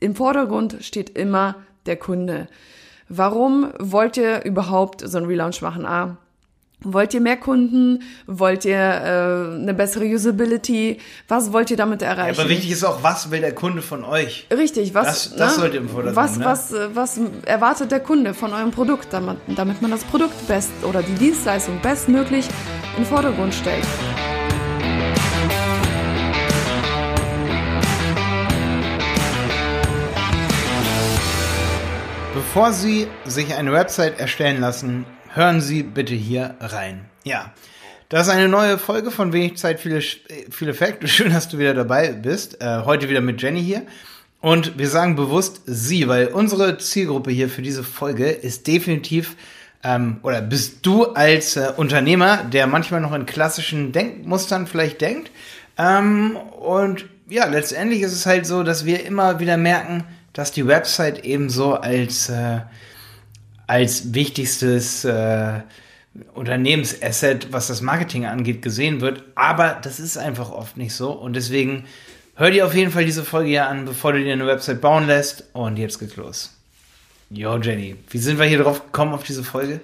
im Vordergrund steht immer der Kunde. Warum wollt ihr überhaupt so einen Relaunch machen? Ah, Wollt ihr mehr Kunden? Wollt ihr äh, eine bessere Usability? Was wollt ihr damit erreichen? Ja, aber wichtig ist auch, was will der Kunde von euch? Richtig, was, das, das ne? sollte im Vordergrund was, ne? was, äh, was erwartet der Kunde von eurem Produkt, damit, damit man das Produkt best oder die Dienstleistung bestmöglich in den Vordergrund stellt. Bevor Sie sich eine Website erstellen lassen, hören Sie bitte hier rein. Ja, das ist eine neue Folge von Wenig Zeit, viele, viele Effekte. Schön, dass du wieder dabei bist. Äh, heute wieder mit Jenny hier. Und wir sagen bewusst sie, weil unsere Zielgruppe hier für diese Folge ist definitiv, ähm, oder bist du als äh, Unternehmer, der manchmal noch in klassischen Denkmustern vielleicht denkt. Ähm, und ja, letztendlich ist es halt so, dass wir immer wieder merken, dass die Website eben so als äh, als wichtigstes äh, Unternehmensasset, was das Marketing angeht, gesehen wird. Aber das ist einfach oft nicht so. Und deswegen hör dir auf jeden Fall diese Folge hier an, bevor du dir eine Website bauen lässt. Und jetzt geht's los. Jo, Jenny, wie sind wir hier drauf gekommen auf diese Folge?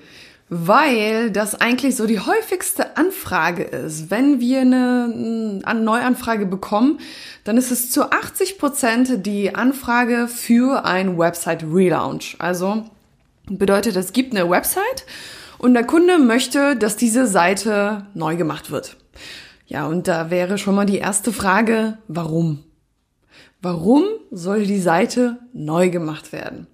Weil das eigentlich so die häufigste Anfrage ist. Wenn wir eine, eine Neuanfrage bekommen, dann ist es zu 80 Prozent die Anfrage für ein Website Relaunch. Also Bedeutet, es gibt eine Website und der Kunde möchte, dass diese Seite neu gemacht wird. Ja, und da wäre schon mal die erste Frage, warum? Warum soll die Seite neu gemacht werden?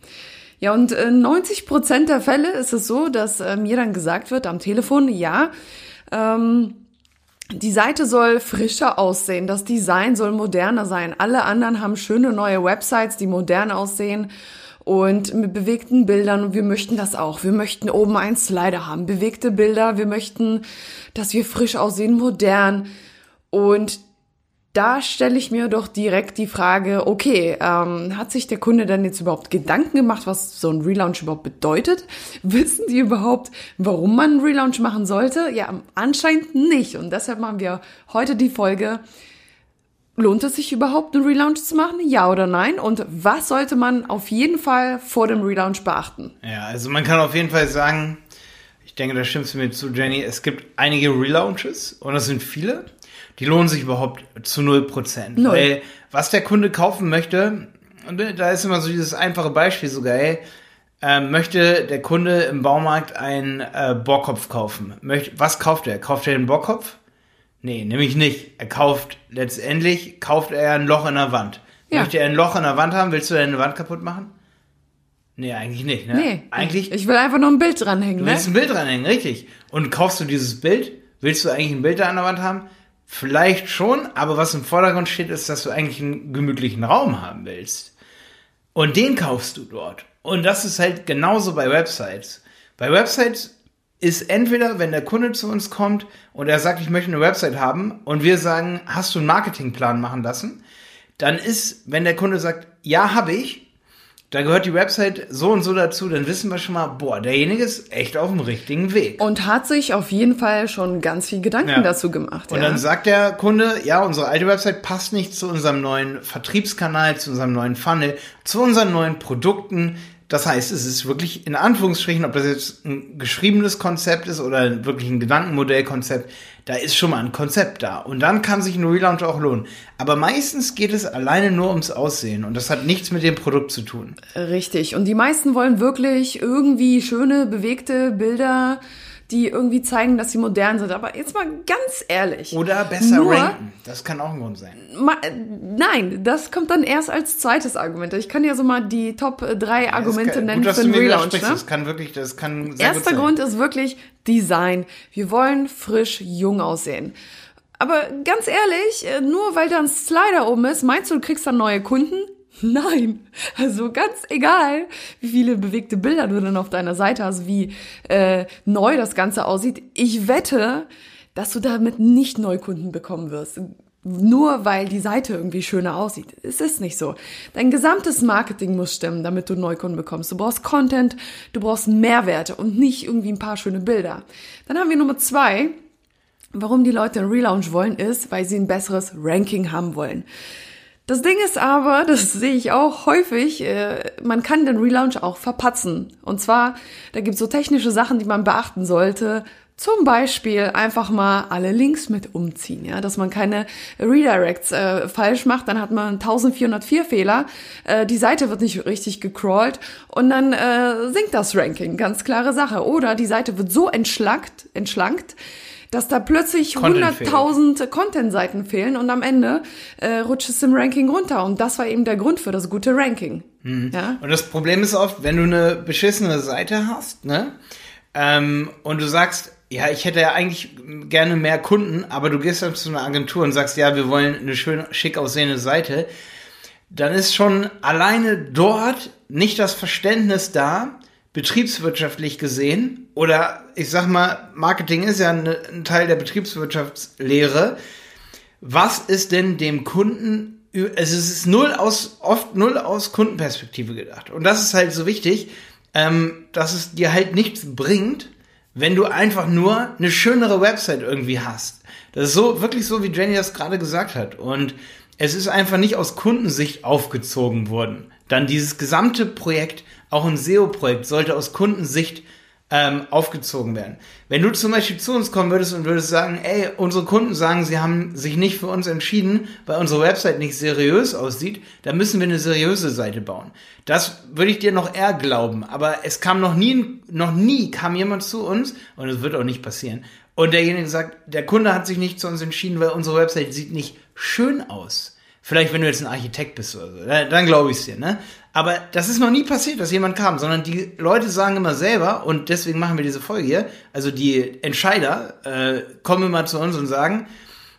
Ja, und in 90 Prozent der Fälle ist es so, dass äh, mir dann gesagt wird am Telefon, ja, ähm, die Seite soll frischer aussehen, das Design soll moderner sein. Alle anderen haben schöne neue Websites, die modern aussehen und mit bewegten Bildern und wir möchten das auch. Wir möchten oben einen Slider haben, bewegte Bilder, wir möchten, dass wir frisch aussehen, modern und da stelle ich mir doch direkt die Frage, okay, ähm, hat sich der Kunde dann jetzt überhaupt Gedanken gemacht, was so ein Relaunch überhaupt bedeutet? Wissen die überhaupt, warum man einen Relaunch machen sollte? Ja, anscheinend nicht. Und deshalb machen wir heute die Folge Lohnt es sich überhaupt, einen Relaunch zu machen? Ja oder nein? Und was sollte man auf jeden Fall vor dem Relaunch beachten? Ja, also man kann auf jeden Fall sagen, ich denke, da stimmst du mir zu, Jenny, es gibt einige Relaunches und das sind viele, die lohnen sich überhaupt zu 0%. Null. Weil was der Kunde kaufen möchte, und da ist immer so dieses einfache Beispiel sogar, ey, äh, möchte der Kunde im Baumarkt einen äh, Bohrkopf kaufen. Möchte, was kauft er? Kauft er den Bohrkopf? Nee, nämlich nicht. Er kauft, letztendlich kauft er ein Loch in der Wand. Ja. Möchte er ein Loch in der Wand haben, willst du deine Wand kaputt machen? Nee, eigentlich nicht, ne? Nee. Eigentlich. Ich will einfach nur ein Bild dranhängen, du willst ne? ein Bild dranhängen, richtig. Und kaufst du dieses Bild? Willst du eigentlich ein Bild da an der Wand haben? Vielleicht schon, aber was im Vordergrund steht, ist, dass du eigentlich einen gemütlichen Raum haben willst. Und den kaufst du dort. Und das ist halt genauso bei Websites. Bei Websites ist entweder, wenn der Kunde zu uns kommt und er sagt, ich möchte eine Website haben und wir sagen, hast du einen Marketingplan machen lassen, dann ist, wenn der Kunde sagt, ja, habe ich, da gehört die Website so und so dazu, dann wissen wir schon mal, boah, derjenige ist echt auf dem richtigen Weg. Und hat sich auf jeden Fall schon ganz viel Gedanken ja. dazu gemacht. Und ja. dann sagt der Kunde, ja, unsere alte Website passt nicht zu unserem neuen Vertriebskanal, zu unserem neuen Funnel, zu unseren neuen Produkten. Das heißt, es ist wirklich in Anführungsstrichen, ob das jetzt ein geschriebenes Konzept ist oder wirklich ein Gedankenmodellkonzept, da ist schon mal ein Konzept da. Und dann kann sich ein Relaunch auch lohnen. Aber meistens geht es alleine nur ums Aussehen und das hat nichts mit dem Produkt zu tun. Richtig. Und die meisten wollen wirklich irgendwie schöne, bewegte Bilder die irgendwie zeigen, dass sie modern sind. Aber jetzt mal ganz ehrlich. Oder besser nur, ranken. Das kann auch ein Grund sein. Ma, nein, das kommt dann erst als zweites Argument. Ich kann ja so mal die Top 3 ja, Argumente kann, nennen gut, für den Relaunch. Ne? Das kann wirklich, das kann sehr Erster Grund ist wirklich Design. Wir wollen frisch, jung aussehen. Aber ganz ehrlich, äh, nur weil da ein Slider oben ist, meinst du, du kriegst dann neue Kunden? Nein, also ganz egal, wie viele bewegte Bilder du dann auf deiner Seite hast, wie äh, neu das Ganze aussieht. Ich wette, dass du damit nicht Neukunden bekommen wirst. Nur weil die Seite irgendwie schöner aussieht. Es ist nicht so. Dein gesamtes Marketing muss stimmen, damit du Neukunden bekommst. Du brauchst Content, du brauchst Mehrwerte und nicht irgendwie ein paar schöne Bilder. Dann haben wir Nummer zwei. Warum die Leute einen Relaunch wollen, ist, weil sie ein besseres Ranking haben wollen. Das Ding ist aber, das sehe ich auch häufig, äh, man kann den Relaunch auch verpatzen. Und zwar, da gibt es so technische Sachen, die man beachten sollte. Zum Beispiel einfach mal alle Links mit umziehen, ja, dass man keine Redirects äh, falsch macht, dann hat man 1404 Fehler, äh, die Seite wird nicht richtig gecrawlt und dann äh, sinkt das Ranking, ganz klare Sache. Oder die Seite wird so entschlankt, entschlankt, dass da plötzlich 100.000 Content-Seiten fehlen und am Ende äh, rutscht es im Ranking runter. Und das war eben der Grund für das gute Ranking. Mhm. Ja? Und das Problem ist oft, wenn du eine beschissene Seite hast, ne? Ähm, und du sagst, ja, ich hätte ja eigentlich gerne mehr Kunden, aber du gehst dann zu einer Agentur und sagst, ja, wir wollen eine schön schick aussehende Seite, dann ist schon alleine dort nicht das Verständnis da, betriebswirtschaftlich gesehen, oder ich sag mal, Marketing ist ja ein, ein Teil der Betriebswirtschaftslehre. Was ist denn dem Kunden, es ist null aus, oft null aus Kundenperspektive gedacht. Und das ist halt so wichtig, ähm, dass es dir halt nichts bringt, wenn du einfach nur eine schönere Website irgendwie hast. Das ist so, wirklich so, wie Jenny das gerade gesagt hat. Und es ist einfach nicht aus Kundensicht aufgezogen worden. Dann dieses gesamte Projekt auch ein SEO-Projekt sollte aus Kundensicht ähm, aufgezogen werden. Wenn du zum Beispiel zu uns kommen würdest und würdest sagen, ey, unsere Kunden sagen, sie haben sich nicht für uns entschieden, weil unsere Website nicht seriös aussieht, dann müssen wir eine seriöse Seite bauen. Das würde ich dir noch eher glauben. Aber es kam noch nie, noch nie kam jemand zu uns, und es wird auch nicht passieren, und derjenige sagt, der Kunde hat sich nicht zu uns entschieden, weil unsere Website sieht nicht schön aus. Vielleicht, wenn du jetzt ein Architekt bist oder so, dann, glaube ich es dir, ne? Aber das ist noch nie passiert, dass jemand kam, sondern die Leute sagen immer selber, und deswegen machen wir diese Folge hier, also die Entscheider äh, kommen immer zu uns und sagen,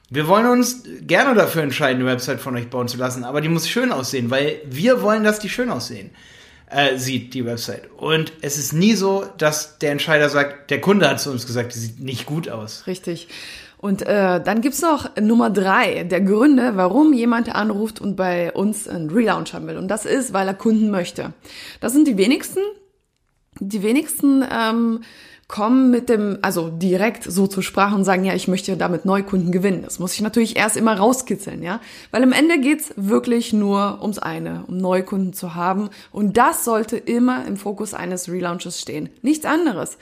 wir wollen uns gerne dafür entscheiden, eine Website von euch bauen zu lassen, aber die muss schön aussehen, weil wir wollen, dass die schön aussehen. Äh, sieht die Website. Und es ist nie so, dass der Entscheider sagt, der Kunde hat zu uns gesagt, die sieht nicht gut aus. Richtig. Und äh, dann gibt's noch Nummer drei der Gründe, warum jemand anruft und bei uns einen Relaunch haben will. Und das ist, weil er Kunden möchte. Das sind die wenigsten. Die wenigsten ähm, kommen mit dem, also direkt so zur Sprache und sagen, ja, ich möchte damit Neukunden gewinnen. Das muss ich natürlich erst immer rauskitzeln, ja. Weil am Ende geht's wirklich nur ums eine, um Neukunden zu haben. Und das sollte immer im Fokus eines Relaunches stehen. Nichts anderes.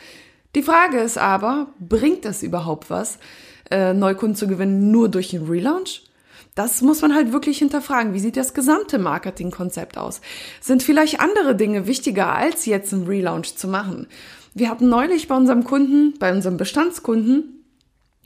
Die Frage ist aber, bringt das überhaupt was? Äh, Neukunden zu gewinnen, nur durch den Relaunch? Das muss man halt wirklich hinterfragen. Wie sieht das gesamte Marketingkonzept aus? Sind vielleicht andere Dinge wichtiger, als jetzt einen Relaunch zu machen? Wir hatten neulich bei unserem Kunden, bei unserem Bestandskunden,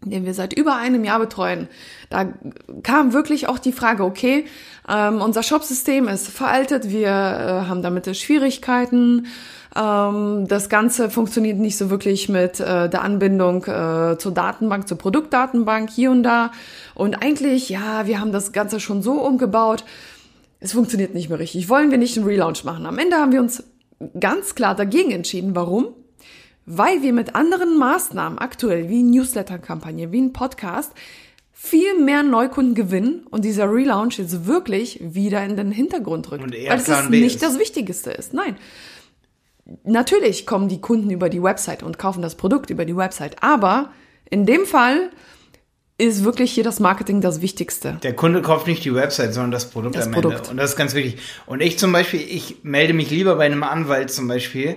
den wir seit über einem Jahr betreuen, da kam wirklich auch die Frage, okay, ähm, unser Shopsystem ist veraltet, wir äh, haben damit Schwierigkeiten, ähm, das Ganze funktioniert nicht so wirklich mit äh, der Anbindung äh, zur Datenbank, zur Produktdatenbank hier und da. Und eigentlich, ja, wir haben das Ganze schon so umgebaut. Es funktioniert nicht mehr richtig. Wollen wir nicht einen Relaunch machen? Am Ende haben wir uns ganz klar dagegen entschieden. Warum? Weil wir mit anderen Maßnahmen aktuell, wie Newsletter-Kampagne, wie ein Podcast, viel mehr Neukunden gewinnen und dieser Relaunch jetzt wirklich wieder in den Hintergrund rückt. Und eher weil es nicht das Wichtigste ist. Nein. Natürlich kommen die Kunden über die Website und kaufen das Produkt über die Website, aber in dem Fall ist wirklich hier das Marketing das Wichtigste. Der Kunde kauft nicht die Website, sondern das Produkt das am Produkt. Ende. Und das ist ganz wichtig. Und ich zum Beispiel, ich melde mich lieber bei einem Anwalt zum Beispiel,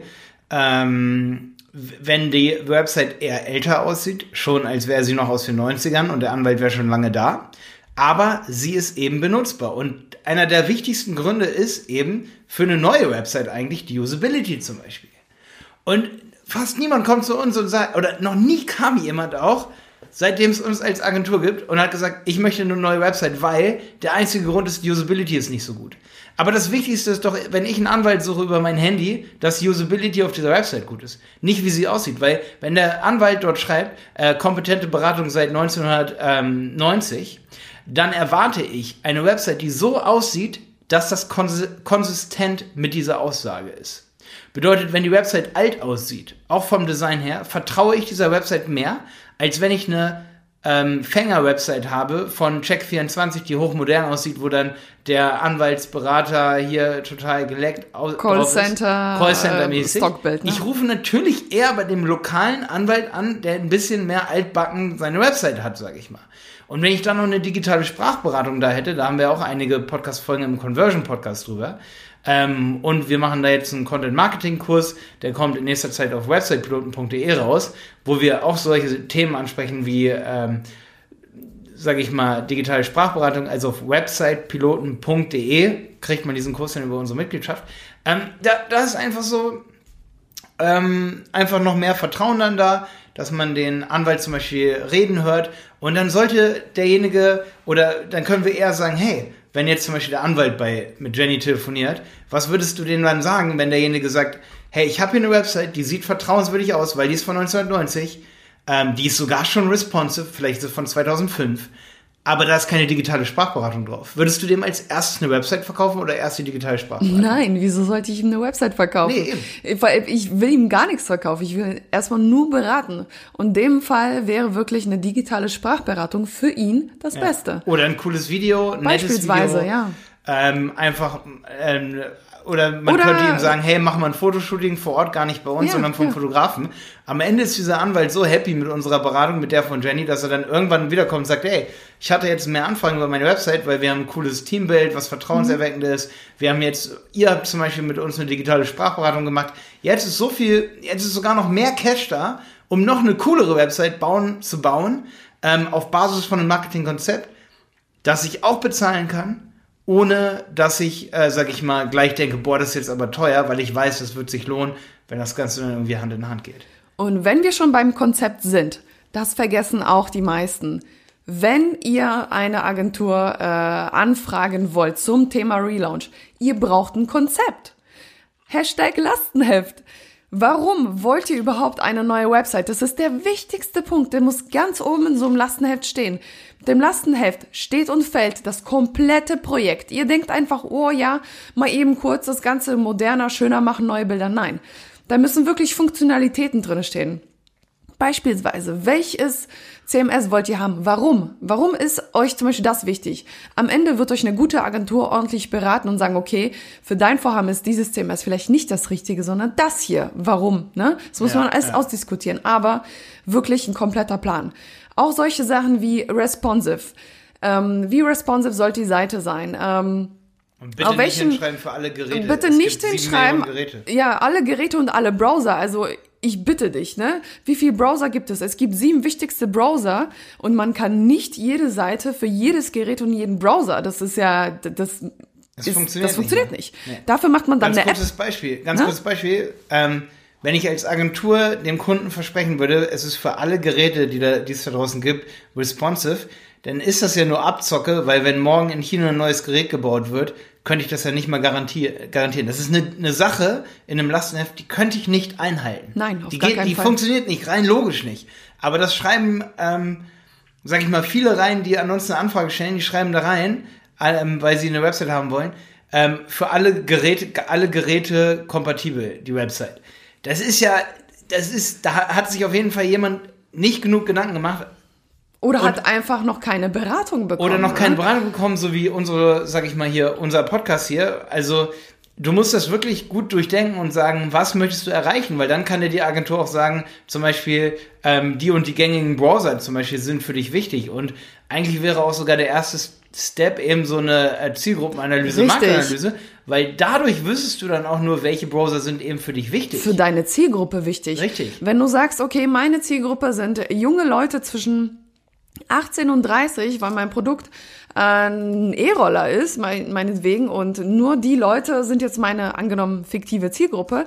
ähm, wenn die Website eher älter aussieht, schon als wäre sie noch aus den 90ern und der Anwalt wäre schon lange da. Aber sie ist eben benutzbar. Und einer der wichtigsten Gründe ist eben für eine neue Website eigentlich die Usability zum Beispiel. Und fast niemand kommt zu uns und sagt, oder noch nie kam jemand auch, seitdem es uns als Agentur gibt und hat gesagt, ich möchte eine neue Website, weil der einzige Grund ist, die Usability ist nicht so gut. Aber das Wichtigste ist doch, wenn ich einen Anwalt suche über mein Handy, dass die Usability auf dieser Website gut ist. Nicht wie sie aussieht, weil wenn der Anwalt dort schreibt, äh, kompetente Beratung seit 1990, dann erwarte ich eine Website, die so aussieht, dass das konsistent mit dieser Aussage ist. Bedeutet, wenn die Website alt aussieht, auch vom Design her, vertraue ich dieser Website mehr, als wenn ich eine ähm, Fänger-Website habe von Check24, die hochmodern aussieht, wo dann der Anwaltsberater hier total geleckt aus Callcenter, Callcenter-mäßig. Äh, ne? Ich rufe natürlich eher bei dem lokalen Anwalt an, der ein bisschen mehr altbacken seine Website hat, sage ich mal. Und wenn ich dann noch eine digitale Sprachberatung da hätte, da haben wir auch einige Podcast-Folgen im Conversion-Podcast drüber, ähm, und wir machen da jetzt einen Content-Marketing-Kurs, der kommt in nächster Zeit auf websitepiloten.de raus, wo wir auch solche Themen ansprechen wie, ähm, sage ich mal, digitale Sprachberatung. Also auf websitepiloten.de kriegt man diesen Kurs dann über unsere Mitgliedschaft. Ähm, da, da ist einfach so, ähm, einfach noch mehr Vertrauen dann da, dass man den Anwalt zum Beispiel reden hört und dann sollte derjenige oder dann können wir eher sagen, hey, wenn jetzt zum Beispiel der Anwalt bei, mit Jenny telefoniert, was würdest du denen dann sagen, wenn derjenige sagt, hey, ich habe hier eine Website, die sieht vertrauenswürdig aus, weil die ist von 1990, ähm, die ist sogar schon responsive, vielleicht ist sie von 2005, aber da ist keine digitale Sprachberatung drauf. Würdest du dem als erstes eine Website verkaufen oder erst die digitale Sprachberatung? Nein, wieso sollte ich ihm eine Website verkaufen? Nee, eben. Weil ich will ihm gar nichts verkaufen. Ich will erstmal nur beraten. Und in dem Fall wäre wirklich eine digitale Sprachberatung für ihn das ja. Beste. Oder ein cooles Video, ein Beispielsweise, Video, ja. Ähm, einfach ähm, oder man oder könnte ihm sagen, hey, mach mal ein Fotoshooting vor Ort, gar nicht bei uns, ja, sondern vom ja. Fotografen. Am Ende ist dieser Anwalt so happy mit unserer Beratung, mit der von Jenny, dass er dann irgendwann wiederkommt und sagt, hey, ich hatte jetzt mehr Anfragen über meine Website, weil wir haben ein cooles Teambild, was vertrauenserweckend mhm. ist. Wir haben jetzt, ihr habt zum Beispiel mit uns eine digitale Sprachberatung gemacht. Jetzt ist so viel, jetzt ist sogar noch mehr Cash da, um noch eine coolere Website bauen, zu bauen, ähm, auf Basis von einem Marketingkonzept, das ich auch bezahlen kann ohne dass ich, äh, sag ich mal, gleich denke, boah, das ist jetzt aber teuer, weil ich weiß, das wird sich lohnen, wenn das Ganze dann irgendwie Hand in Hand geht. Und wenn wir schon beim Konzept sind, das vergessen auch die meisten. Wenn ihr eine Agentur äh, anfragen wollt zum Thema Relaunch, ihr braucht ein Konzept. Hashtag Lastenheft. Warum wollt ihr überhaupt eine neue Website? Das ist der wichtigste Punkt. Der muss ganz oben in so einem Lastenheft stehen. Dem Lastenheft steht und fällt das komplette Projekt. Ihr denkt einfach, oh ja, mal eben kurz das Ganze moderner, schöner machen, neue Bilder. Nein. Da müssen wirklich Funktionalitäten drin stehen. Beispielsweise, welches CMS wollt ihr haben? Warum? Warum ist euch zum Beispiel das wichtig? Am Ende wird euch eine gute Agentur ordentlich beraten und sagen, okay, für dein Vorhaben ist dieses CMS vielleicht nicht das Richtige, sondern das hier. Warum? Ne? Das muss ja, man alles ja. ausdiskutieren, aber wirklich ein kompletter Plan. Auch solche Sachen wie responsive. Ähm, wie responsive sollte die Seite sein? Ähm, und bitte Auf welchen, nicht hinschreiben für alle Geräte. Bitte es nicht hinschreiben. Ja, alle Geräte und alle Browser. Also ich bitte dich, ne? Wie viele Browser gibt es? Es gibt sieben wichtigste Browser und man kann nicht jede Seite für jedes Gerät und jeden Browser. Das ist ja, das, das ist, funktioniert, das funktioniert nicht. nicht. Nee. Dafür macht man dann ganz eine kurzes App. Beispiel, ganz Na? kurzes Beispiel. Ähm, wenn ich als Agentur dem Kunden versprechen würde, es ist für alle Geräte, die, da, die es da draußen gibt, responsive, dann ist das ja nur Abzocke, weil wenn morgen in China ein neues Gerät gebaut wird, könnte ich das ja nicht mal garantieren. Das ist eine, eine Sache in einem Lastenheft, die könnte ich nicht einhalten. Nein, auf die gar geht, keinen Die Fall. funktioniert nicht, rein logisch nicht. Aber das schreiben, ähm, sag ich mal, viele rein, die ansonsten eine Anfrage stellen, die schreiben da rein, ähm, weil sie eine Website haben wollen, ähm, für alle Geräte, alle Geräte kompatibel, die Website. Das ist ja, das ist, da hat sich auf jeden Fall jemand nicht genug Gedanken gemacht, oder und, hat einfach noch keine Beratung bekommen. Oder noch keine Beratung bekommen, so wie unsere, sag ich mal hier, unser Podcast hier. Also du musst das wirklich gut durchdenken und sagen, was möchtest du erreichen? Weil dann kann dir die Agentur auch sagen, zum Beispiel, ähm, die und die gängigen Browser zum Beispiel sind für dich wichtig. Und eigentlich wäre auch sogar der erste Step eben so eine äh, Zielgruppenanalyse, Richtig. Marktanalyse, weil dadurch wüsstest du dann auch nur, welche Browser sind eben für dich wichtig. Für deine Zielgruppe wichtig. Richtig. Wenn du sagst, okay, meine Zielgruppe sind junge Leute zwischen 18 und 30, weil mein Produkt ein E-Roller ist, mein, meinetwegen, und nur die Leute sind jetzt meine angenommen fiktive Zielgruppe.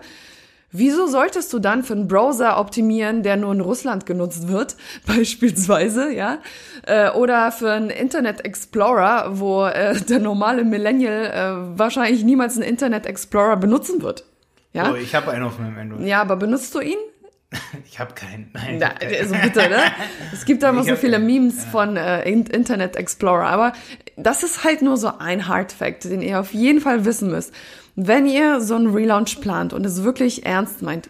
Wieso solltest du dann für einen Browser optimieren, der nur in Russland genutzt wird, beispielsweise, ja? Äh, oder für einen Internet Explorer, wo äh, der normale Millennial äh, wahrscheinlich niemals einen Internet Explorer benutzen wird. Ja? Oh, ich habe einen auf meinem Android. Ja, aber benutzt du ihn? Ich habe keinen. Nein. Na, also bitte, ne? Es gibt da immer so viele Memes ja. von äh, Internet Explorer, aber das ist halt nur so ein Hard Fact, den ihr auf jeden Fall wissen müsst. Wenn ihr so einen Relaunch plant und es wirklich ernst meint,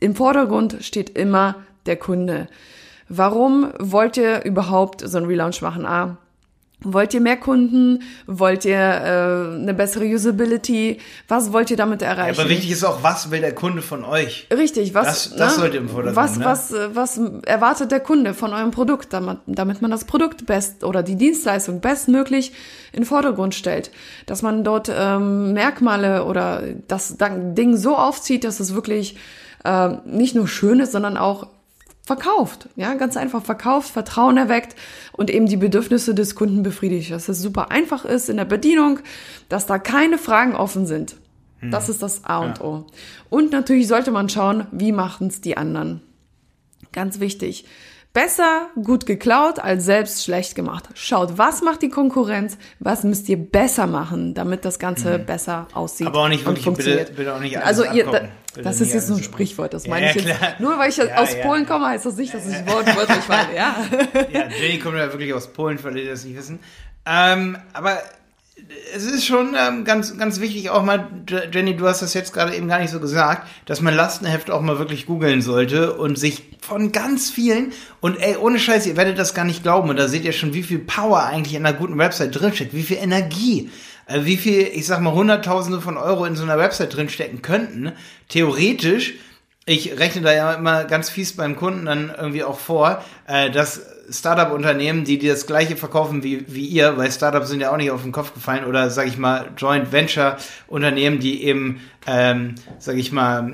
im Vordergrund steht immer der Kunde. Warum wollt ihr überhaupt so einen Relaunch machen? Ah, Wollt ihr mehr Kunden? Wollt ihr äh, eine bessere Usability? Was wollt ihr damit erreichen? Ja, aber wichtig ist auch, was will der Kunde von euch? Richtig, was das, das ne? sollte im Vordergrund. Was, ne? was, was erwartet der Kunde von eurem Produkt, damit, damit man das Produkt best oder die Dienstleistung bestmöglich in den Vordergrund stellt, dass man dort ähm, Merkmale oder das Ding so aufzieht, dass es wirklich äh, nicht nur schön ist, sondern auch verkauft, ja, ganz einfach verkauft, Vertrauen erweckt und eben die Bedürfnisse des Kunden befriedigt, dass es super einfach ist in der Bedienung, dass da keine Fragen offen sind. Das ist das A und O. Und natürlich sollte man schauen, wie machen es die anderen. Ganz wichtig. Besser gut geklaut als selbst schlecht gemacht. Schaut, was macht die Konkurrenz, was müsst ihr besser machen, damit das Ganze Mhm. besser aussieht. Aber auch nicht und wirklich, funktioniert. bitte, bitte auch nicht Also ihr, da, das ist jetzt so ein Sprichwort, das Ja, meine ich jetzt. klar. Nur weil ich Ja, aus ja. Polen komme, heißt das nicht, dass ich wortwörtlich meine, ja. Ja, Jenny kommt ja wirklich aus Polen, für alle, die das nicht wissen. Ähm, aber es ist schon ähm, ganz, ganz wichtig auch mal, Je- Jenny, du hast das jetzt gerade eben gar nicht so gesagt, dass man Lastenheft auch mal wirklich googeln sollte und sich von ganz vielen, und ey, ohne Scheiß, ihr werdet das gar nicht glauben, und da seht ihr schon, wie viel Power eigentlich in einer guten Website drinsteckt, wie viel Energie, äh, wie viel, ich sag mal, Hunderttausende von Euro in so einer Website drinstecken könnten, theoretisch, ich rechne da ja immer ganz fies beim Kunden dann irgendwie auch vor, äh, dass Startup-Unternehmen, die dir das gleiche verkaufen wie, wie ihr, weil Startups sind ja auch nicht auf den Kopf gefallen, oder sag ich mal, Joint Venture-Unternehmen, die eben, ähm, sag ich mal,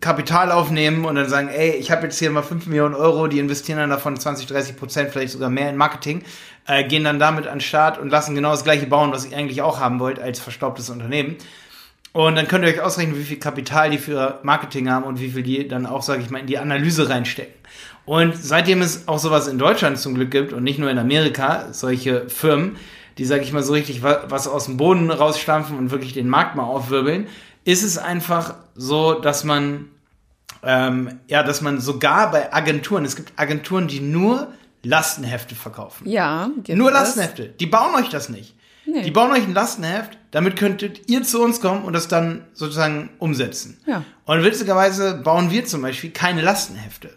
Kapital aufnehmen und dann sagen, ey, ich habe jetzt hier mal 5 Millionen Euro, die investieren dann davon 20, 30 Prozent, vielleicht sogar mehr in Marketing, äh, gehen dann damit an den Start und lassen genau das gleiche bauen, was ihr eigentlich auch haben wollt als verstaubtes Unternehmen. Und dann könnt ihr euch ausrechnen, wie viel Kapital die für Marketing haben und wie viel die dann auch, sage ich mal, in die Analyse reinstecken. Und seitdem es auch sowas in Deutschland zum Glück gibt und nicht nur in Amerika, solche Firmen, die, sage ich mal, so richtig wa- was aus dem Boden rausstampfen und wirklich den Markt mal aufwirbeln, ist es einfach so, dass man, ähm, ja, dass man sogar bei Agenturen, es gibt Agenturen, die nur Lastenhefte verkaufen. Ja, gibt Nur es. Lastenhefte. Die bauen euch das nicht. Nee. Die bauen euch ein Lastenheft, damit könntet ihr zu uns kommen und das dann sozusagen umsetzen. Ja. Und witzigerweise bauen wir zum Beispiel keine Lastenhefte.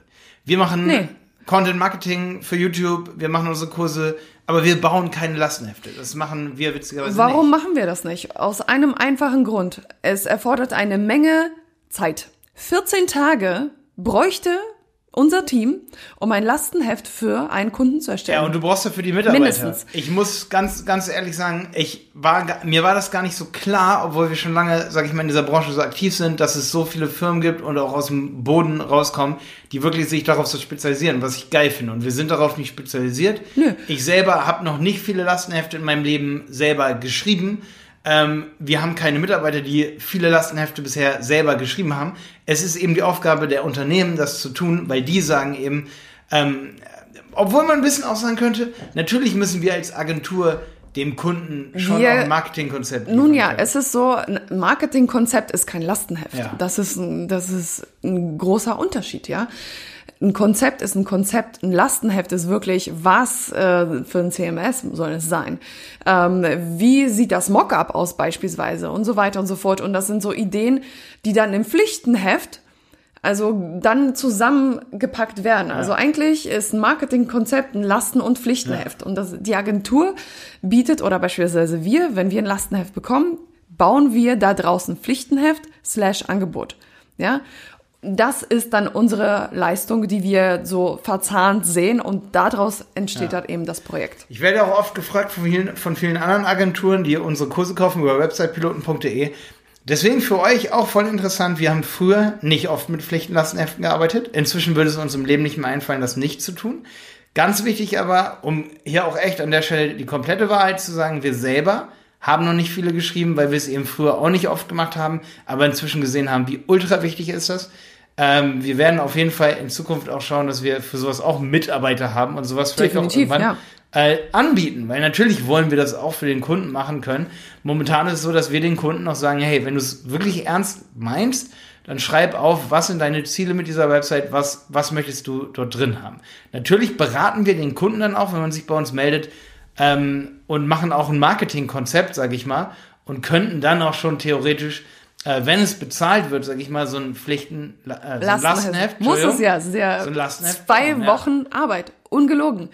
Wir machen Nee. Content Marketing für YouTube, wir machen unsere Kurse, aber wir bauen keine Lastenhefte. Das machen wir witzigerweise Warum nicht. machen wir das nicht? Aus einem einfachen Grund. Es erfordert eine Menge Zeit. 14 Tage bräuchte unser Team, um ein Lastenheft für einen Kunden zu erstellen. Ja, und du brauchst dafür die Mitarbeiter. Mindestens. Ich muss ganz, ganz ehrlich sagen, ich war, mir war das gar nicht so klar, obwohl wir schon lange, sag ich mal, in dieser Branche so aktiv sind, dass es so viele Firmen gibt und auch aus dem Boden rauskommen, die wirklich sich darauf so spezialisieren, was ich geil finde. Und wir sind darauf nicht spezialisiert. Nö. Ich selber habe noch nicht viele Lastenhefte in meinem Leben selber geschrieben. Ähm, wir haben keine Mitarbeiter, die viele Lastenhefte bisher selber geschrieben haben. Es ist eben die Aufgabe der Unternehmen, das zu tun, weil die sagen eben, ähm, obwohl man ein bisschen auch sagen könnte, natürlich müssen wir als Agentur dem Kunden schon Wir- auch ein Marketingkonzept Nun ja, es ist so, ein Marketingkonzept ist kein Lastenheft. Ja. Das ist ein, das ist ein großer Unterschied, ja. Ein Konzept ist ein Konzept, ein Lastenheft ist wirklich, was äh, für ein CMS soll es sein? Ähm, wie sieht das Mockup aus beispielsweise und so weiter und so fort. Und das sind so Ideen, die dann im Pflichtenheft also dann zusammengepackt werden. Also eigentlich ist ein Marketingkonzept ein Lasten- und Pflichtenheft. Und das, die Agentur bietet, oder beispielsweise wir, wenn wir ein Lastenheft bekommen, bauen wir da draußen Pflichtenheft slash Angebot. Ja. Das ist dann unsere Leistung, die wir so verzahnt sehen und daraus entsteht dann eben das Projekt. Ich werde auch oft gefragt von vielen, von vielen anderen Agenturen, die unsere Kurse kaufen über websitepiloten.de. Deswegen für euch auch voll interessant. Wir haben früher nicht oft mit Pflichtenlastenheften gearbeitet. Inzwischen würde es uns im Leben nicht mehr einfallen, das nicht zu tun. Ganz wichtig aber, um hier auch echt an der Stelle die komplette Wahrheit zu sagen, wir selber haben noch nicht viele geschrieben, weil wir es eben früher auch nicht oft gemacht haben, aber inzwischen gesehen haben, wie ultra wichtig ist das. Ähm, wir werden auf jeden Fall in Zukunft auch schauen, dass wir für sowas auch Mitarbeiter haben und sowas vielleicht Definitiv, auch irgendwann ja. äh, anbieten, weil natürlich wollen wir das auch für den Kunden machen können. Momentan ist es so, dass wir den Kunden auch sagen, hey, wenn du es wirklich ernst meinst, dann schreib auf, was sind deine Ziele mit dieser Website, was, was möchtest du dort drin haben. Natürlich beraten wir den Kunden dann auch, wenn man sich bei uns meldet ähm, und machen auch ein Marketingkonzept, sage ich mal, und könnten dann auch schon theoretisch äh, wenn es bezahlt wird, sag ich mal, so ein Pflichten, äh, so ein Lastenheft. Lastenheft. Muss es ja. Ist ja So zwei schon, ja. Wochen Arbeit. Ungelogen.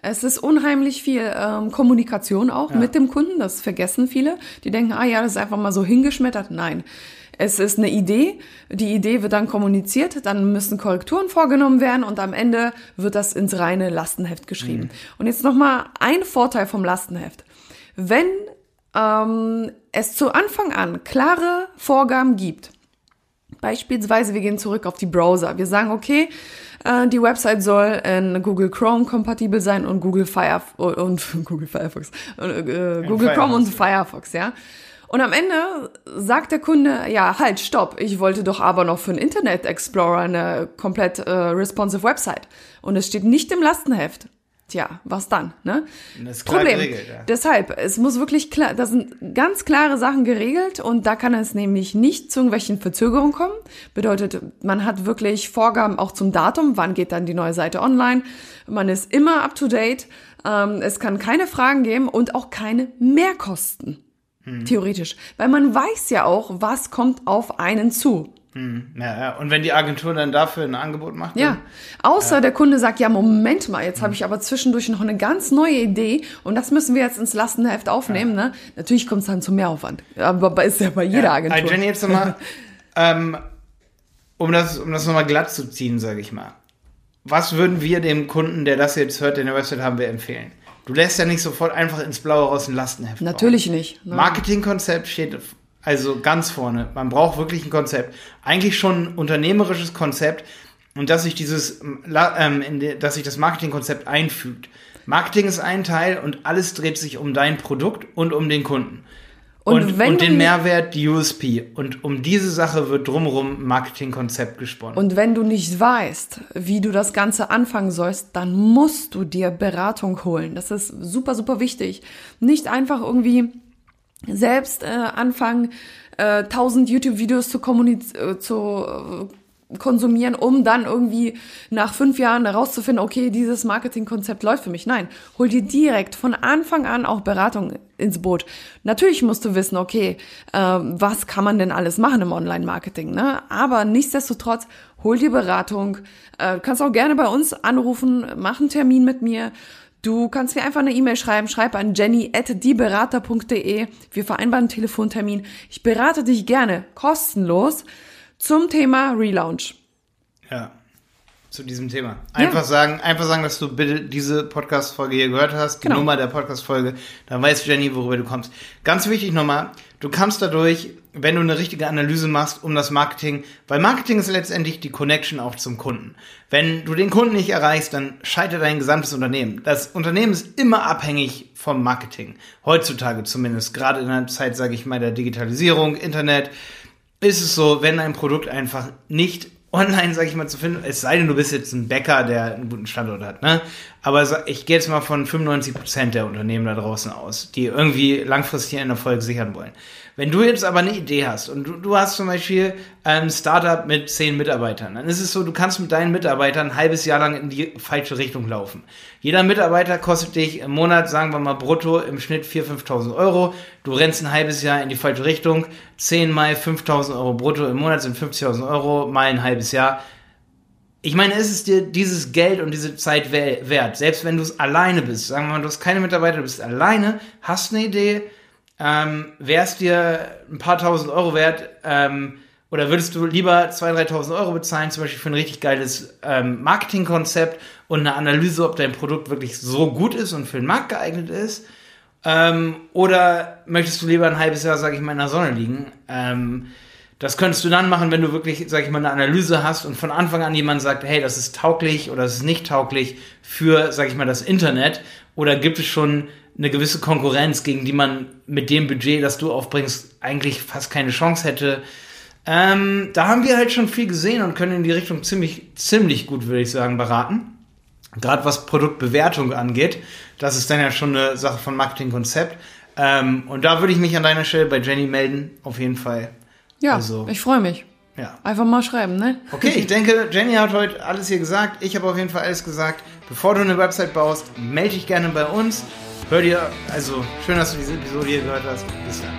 Es ist unheimlich viel ähm, Kommunikation auch mit dem Kunden. Das vergessen viele. Die denken, ah ja, das ist einfach mal so hingeschmettert. Nein. Es ist eine Idee. Die Idee wird dann kommuniziert. Dann müssen Korrekturen vorgenommen werden und am Ende wird das ins reine Lastenheft geschrieben. Mhm. Und jetzt nochmal ein Vorteil vom Lastenheft. Wenn ähm, es zu Anfang an klare Vorgaben gibt, Beispielsweise, wir gehen zurück auf die Browser. Wir sagen, okay, äh, die Website soll in Google Chrome kompatibel sein und Google Fire und Google Firefox, und, äh, Google Chrome und Firefox, ja. Und am Ende sagt der Kunde, ja, halt, stopp, ich wollte doch aber noch für einen Internet Explorer eine komplett äh, responsive Website. Und es steht nicht im Lastenheft. Tja, was dann, ne? Das ist klar geregelt, ja. Deshalb, es muss wirklich klar, da sind ganz klare Sachen geregelt und da kann es nämlich nicht zu irgendwelchen Verzögerungen kommen. Bedeutet, man hat wirklich Vorgaben auch zum Datum, wann geht dann die neue Seite online. Man ist immer up to date. Ähm, es kann keine Fragen geben und auch keine Mehrkosten. Hm. Theoretisch. Weil man weiß ja auch, was kommt auf einen zu. Ja, ja. Und wenn die Agentur dann dafür ein Angebot macht, Ja, dann- außer der Kunde sagt, ja, Moment mal, jetzt habe ich aber zwischendurch noch eine ganz neue Idee und das müssen wir jetzt ins Lastenheft aufnehmen. Ne? Natürlich kommt es dann zum Mehraufwand. Aber ist ja bei jeder Ja, Agentur. Jenny, jetzt nochmal, ähm, um das, um das nochmal glatt zu ziehen, sage ich mal. Was würden wir dem Kunden, der das jetzt hört, eine Website haben wir empfehlen? Du lässt ja nicht sofort einfach ins Blaue raus ein Lastenheft. Natürlich bauen. nicht. Ne? Marketingkonzept steht also ganz vorne. Man braucht wirklich ein Konzept. Eigentlich schon ein unternehmerisches Konzept und dass sich dieses, ähm, ähm, dass sich das Marketingkonzept einfügt. Marketing ist ein Teil und alles dreht sich um dein Produkt und um den Kunden. Und Und, und den Mehrwert, die USP. Und um diese Sache wird drumherum Marketingkonzept gesponnen. Und wenn du nicht weißt, wie du das Ganze anfangen sollst, dann musst du dir Beratung holen. Das ist super, super wichtig. Nicht einfach irgendwie selbst äh, anfangen, äh, 1000 YouTube-Videos zu, äh, zu äh, konsumieren, um dann irgendwie nach fünf Jahren herauszufinden, okay, dieses Marketingkonzept läuft für mich. Nein, hol dir direkt von Anfang an auch Beratung ins Boot. Natürlich musst du wissen, okay, äh, was kann man denn alles machen im Online-Marketing, ne? Aber nichtsdestotrotz, hol dir Beratung. Äh, kannst auch gerne bei uns anrufen, mach einen Termin mit mir. Du kannst mir einfach eine E-Mail schreiben, schreib an jenny.dieberater.de. Wir vereinbaren einen Telefontermin. Ich berate dich gerne kostenlos zum Thema Relaunch. Ja, zu diesem Thema. Einfach sagen, einfach sagen, dass du bitte diese Podcast-Folge hier gehört hast, die Genau. Nummer der Podcast-Folge, dann weiß Jenny, worüber du kommst. Ganz wichtig nochmal, du kannst dadurch, wenn du eine richtige Analyse machst um das Marketing, weil Marketing ist letztendlich die Connection auch zum Kunden. Wenn du den Kunden nicht erreichst, dann scheitert dein gesamtes Unternehmen. Das Unternehmen ist immer abhängig vom Marketing. Heutzutage zumindest, gerade in der Zeit, sage ich mal, der Digitalisierung, Internet, ist es so, wenn ein Produkt einfach nicht online, sag ich mal, zu finden, es sei denn, du bist jetzt ein Bäcker, der einen guten Standort hat, ne? Aber ich gehe jetzt mal von 95% der Unternehmen da draußen aus, die irgendwie langfristig einen Erfolg sichern wollen. Wenn du jetzt aber eine Idee hast und du, du hast zum Beispiel ein Startup mit 10 Mitarbeitern, dann ist es so, du kannst mit deinen Mitarbeitern ein halbes Jahr lang in die falsche Richtung laufen. Jeder Mitarbeiter kostet dich im Monat, sagen wir mal brutto, im Schnitt 4.000, 5.000 Euro. Du rennst ein halbes Jahr in die falsche Richtung. 10 mal 5.000 Euro brutto im Monat sind 50.000 Euro mal ein halbes Jahr. Ich meine, ist es dir dieses Geld und diese Zeit we- wert? Selbst wenn du es alleine bist, sagen wir mal, du hast keine Mitarbeiter, du bist alleine, hast eine Idee, ähm, wäre es dir ein paar tausend Euro wert, ähm, oder würdest du lieber 2.000, 3.000 Euro bezahlen, zum Beispiel für ein richtig geiles ähm, Marketingkonzept und eine Analyse, ob dein Produkt wirklich so gut ist und für den Markt geeignet ist? Ähm, oder möchtest du lieber ein halbes Jahr, sag ich mal, in der Sonne liegen? Ähm, das könntest du dann machen, wenn du wirklich, sag ich mal, eine Analyse hast und von Anfang an jemand sagt, hey, das ist tauglich oder das ist nicht tauglich für, sag ich mal, das Internet. Oder gibt es schon eine gewisse Konkurrenz, gegen die man mit dem Budget, das du aufbringst, eigentlich fast keine Chance hätte? Ähm, da haben wir halt schon viel gesehen und können in die Richtung ziemlich, ziemlich gut, würde ich sagen, beraten. Gerade was Produktbewertung angeht, das ist dann ja schon eine Sache von Marketingkonzept. Ähm, und da würde ich mich an deiner Stelle bei Jenny melden, auf jeden Fall. Ja, Also- ich freue mich. Ja. Einfach mal schreiben, ne? Okay, ich denke, Jenny hat heute alles hier gesagt. Ich habe auf jeden Fall alles gesagt. Bevor du eine Website baust, melde dich gerne bei uns. Hör dir, also schön, dass du diese Episode hier gehört hast. Bis dann.